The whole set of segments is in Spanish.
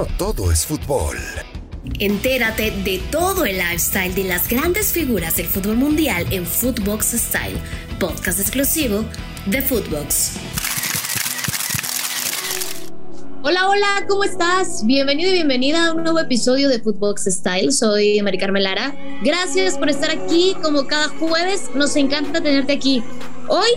no todo es fútbol. Entérate de todo el lifestyle de las grandes figuras del fútbol mundial en Footbox Style, podcast exclusivo de Footbox. Hola, hola, ¿cómo estás? Bienvenido y bienvenida a un nuevo episodio de Footbox Style. Soy Mari Carmen Lara. Gracias por estar aquí como cada jueves. Nos encanta tenerte aquí. Hoy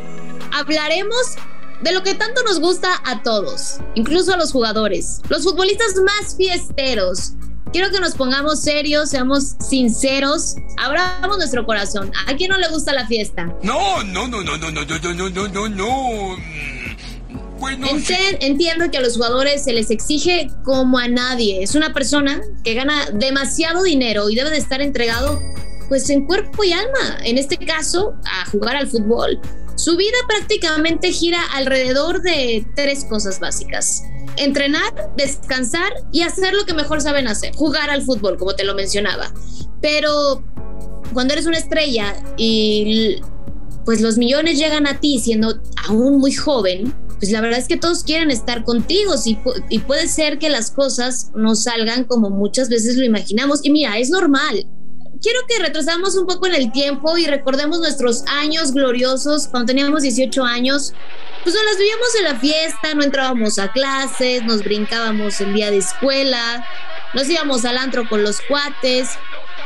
hablaremos de lo que tanto nos gusta a todos, incluso a los jugadores, los futbolistas más fiesteros. Quiero que nos pongamos serios, seamos sinceros, abramos nuestro corazón. ¿A quién no le gusta la fiesta? No, no, no, no, no, no, no, no, no, no, no. Bueno, entiendo que a los jugadores se les exige como a nadie. Es una persona que gana demasiado dinero y debe de estar entregado pues en cuerpo y alma, en este caso, a jugar al fútbol. Su vida prácticamente gira alrededor de tres cosas básicas. Entrenar, descansar y hacer lo que mejor saben hacer, jugar al fútbol, como te lo mencionaba. Pero cuando eres una estrella y pues los millones llegan a ti siendo aún muy joven, pues la verdad es que todos quieren estar contigo y, puede ser que las cosas no salgan como muchas veces lo imaginamos. Y mira, es normal quiero que retrasamos un poco en el tiempo y recordemos nuestros años gloriosos cuando teníamos 18 años. Pues nos las vivíamos en la fiesta, no entrábamos a clases, nos brincábamos el día de escuela, nos íbamos al antro con los cuates,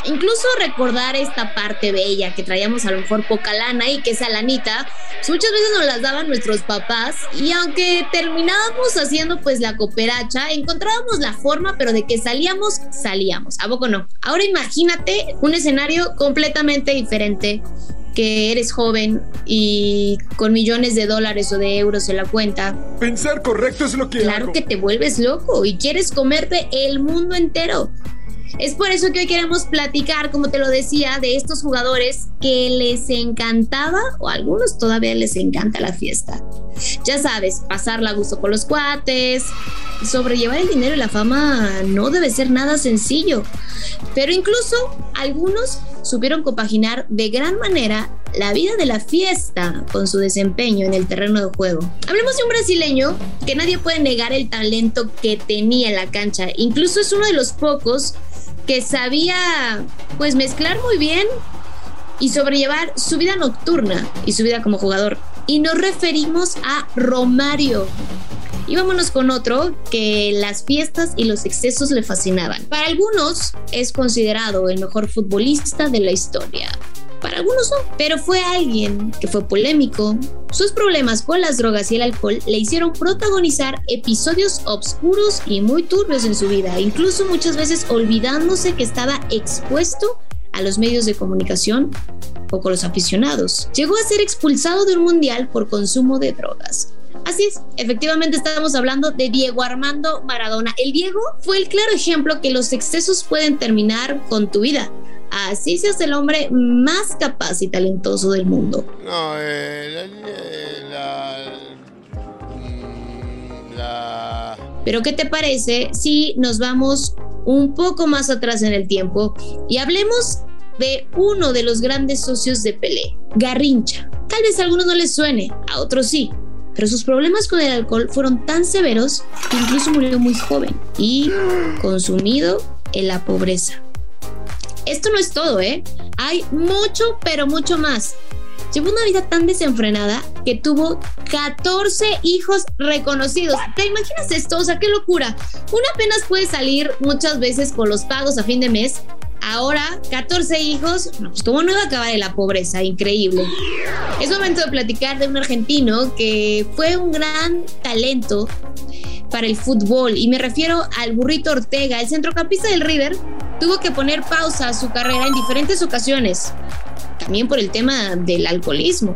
incluso recordar esta parte bella que traíamos a lo mejor poca lana y que esa lanita pues muchas veces nos las daban nuestros papás y aunque terminábamos haciendo pues la cooperacha, encontrábamos la forma pero de que salíamos, salíamos, ¿a poco no? Ahora imagínate un escenario completamente diferente que eres joven y con millones de dólares o de euros en la cuenta. Pensar correcto es lo que... Claro que te vuelves loco y quieres comerte el mundo entero. Es por eso que hoy queremos platicar, como te lo decía, de estos jugadores que les encantaba, o a algunos todavía les encanta la fiesta. Ya sabes, pasarla a gusto con los cuates, sobrellevar el dinero y la fama no debe ser nada sencillo. Pero incluso algunos supieron compaginar de gran manera la vida de la fiesta con su desempeño en el terreno de juego. Hablemos de un brasileño que nadie puede negar el talento que tenía en la cancha. Incluso es uno de los pocos que sabía pues mezclar muy bien y sobrellevar su vida nocturna y su vida como jugador. Y nos referimos a Romario. Y vámonos con otro que las fiestas y los excesos le fascinaban. Para algunos es considerado el mejor futbolista de la historia. Algunos no, pero fue alguien que fue polémico. Sus problemas con las drogas y el alcohol le hicieron protagonizar episodios oscuros y muy turbios en su vida, incluso muchas veces olvidándose que estaba expuesto a los medios de comunicación o con los aficionados. Llegó a ser expulsado de un mundial por consumo de drogas. Así es, efectivamente estamos hablando de Diego Armando Maradona. El Diego fue el claro ejemplo que los excesos pueden terminar con tu vida. Así se hace el hombre más capaz y talentoso del mundo. No, eh, mm, la, Pero ¿qué te parece si nos vamos un poco más atrás en el tiempo y hablemos de uno de los grandes socios de Pelé, Garrincha? Tal vez a algunos no les suene, a otros sí, pero sus problemas con el alcohol fueron tan severos que incluso murió muy joven y consumido en la pobreza. Esto no es todo, ¿eh? Hay mucho, pero mucho más. Llevó una vida tan desenfrenada que tuvo 14 hijos reconocidos. ¿Te imaginas esto? O sea, qué locura. Una apenas puede salir muchas veces con los pagos a fin de mes Ahora, 14 hijos, pues cómo no iba a acabar en la pobreza, increíble. Es momento de platicar de un argentino que fue un gran talento para el fútbol y me refiero al burrito Ortega, el centrocampista del River, tuvo que poner pausa a su carrera en diferentes ocasiones también por el tema del alcoholismo.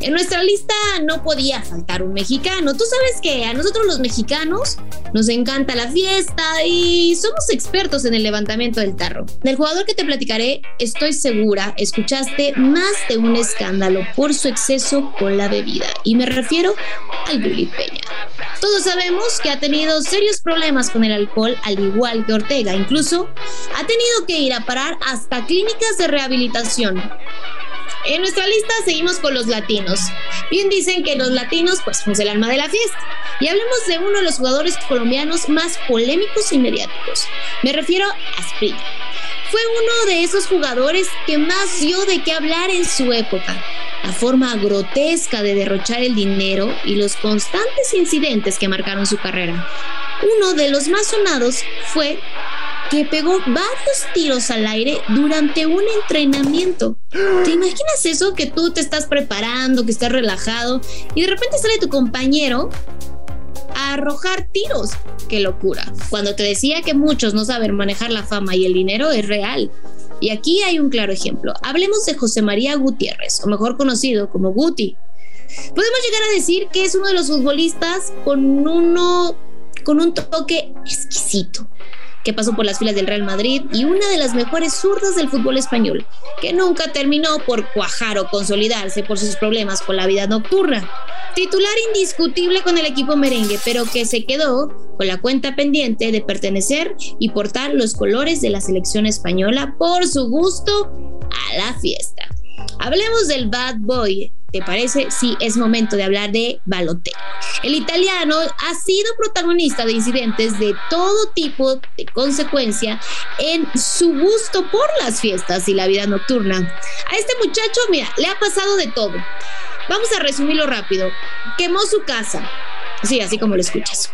En nuestra lista no podía faltar un mexicano. Tú sabes que a nosotros los mexicanos nos encanta la fiesta y somos expertos en el levantamiento del tarro. Del jugador que te platicaré, estoy segura, escuchaste más de un escándalo por su exceso con la bebida. Y me refiero al Billy Peña. Todos sabemos que ha tenido serios problemas con el alcohol, al igual que Ortega. Incluso ha tenido que ir a parar hasta clínicas de rehabilitación en nuestra lista seguimos con los latinos. Bien dicen que los latinos pues somos el alma de la fiesta. Y hablemos de uno de los jugadores colombianos más polémicos y mediáticos. Me refiero a Spring. Fue uno de esos jugadores que más dio de qué hablar en su época. La forma grotesca de derrochar el dinero y los constantes incidentes que marcaron su carrera. Uno de los más sonados fue que pegó varios tiros al aire durante un entrenamiento. ¿Te imaginas eso? Que tú te estás preparando, que estás relajado y de repente sale tu compañero a arrojar tiros. ¡Qué locura! Cuando te decía que muchos no saben manejar la fama y el dinero es real. Y aquí hay un claro ejemplo. Hablemos de José María Gutiérrez, o mejor conocido como Guti. Podemos llegar a decir que es uno de los futbolistas con uno con un toque exquisito que pasó por las filas del Real Madrid y una de las mejores zurdas del fútbol español, que nunca terminó por cuajar o consolidarse por sus problemas con la vida nocturna. Titular indiscutible con el equipo merengue, pero que se quedó con la cuenta pendiente de pertenecer y portar los colores de la selección española por su gusto a la fiesta. Hablemos del Bad Boy, ¿Te parece? Sí, es momento de hablar de Balotelli. El italiano ha sido protagonista de incidentes de todo tipo de consecuencia en su gusto por las fiestas y la vida nocturna. A este muchacho, mira, le ha pasado de todo. Vamos a resumirlo rápido. Quemó su casa. Sí, así como lo escuchas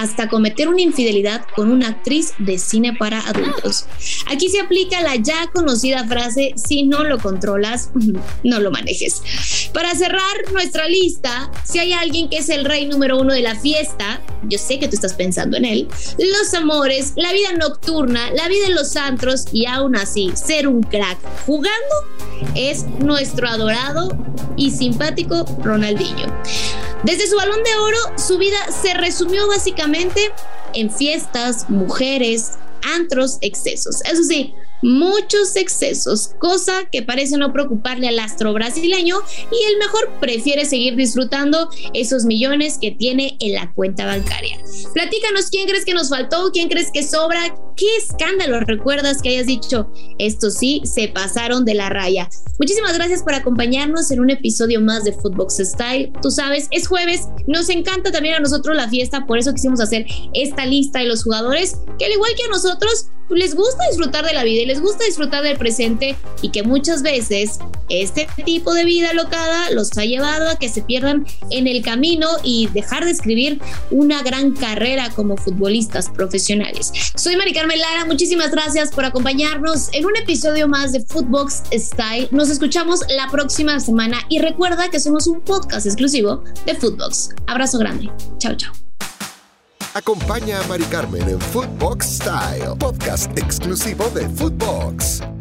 hasta cometer una infidelidad con una actriz de cine para adultos. Aquí se aplica la ya conocida frase, si no lo controlas, no lo manejes. Para cerrar nuestra lista, si hay alguien que es el rey número uno de la fiesta, yo sé que tú estás pensando en él, los amores, la vida nocturna, la vida en los antros y aún así ser un crack jugando es nuestro adorado y simpático Ronaldinho. Desde su balón de oro, su vida se resumió básicamente en fiestas, mujeres, antros, excesos. Eso sí, muchos excesos, cosa que parece no preocuparle al astro brasileño y el mejor prefiere seguir disfrutando esos millones que tiene en la cuenta bancaria. Platícanos quién crees que nos faltó, quién crees que sobra, qué escándalo recuerdas que hayas dicho, esto sí, se pasaron de la raya. Muchísimas gracias por acompañarnos en un episodio más de Footbox Style. Tú sabes, es jueves, nos encanta también a nosotros la fiesta, por eso quisimos hacer esta lista de los jugadores que al igual que a nosotros les gusta disfrutar de la vida y les gusta disfrutar del presente y que muchas veces este tipo de vida locada los ha llevado a que se pierdan en el camino y dejar de escribir una gran carrera como futbolistas profesionales. Soy Mari Carmen Lara, muchísimas gracias por acompañarnos en un episodio más de Footbox Style. Nos escuchamos la próxima semana y recuerda que somos un podcast exclusivo de Footbox. Abrazo grande. Chao, chao. Acompaña a Mari Carmen en Footbox Style, podcast exclusivo de Footbox.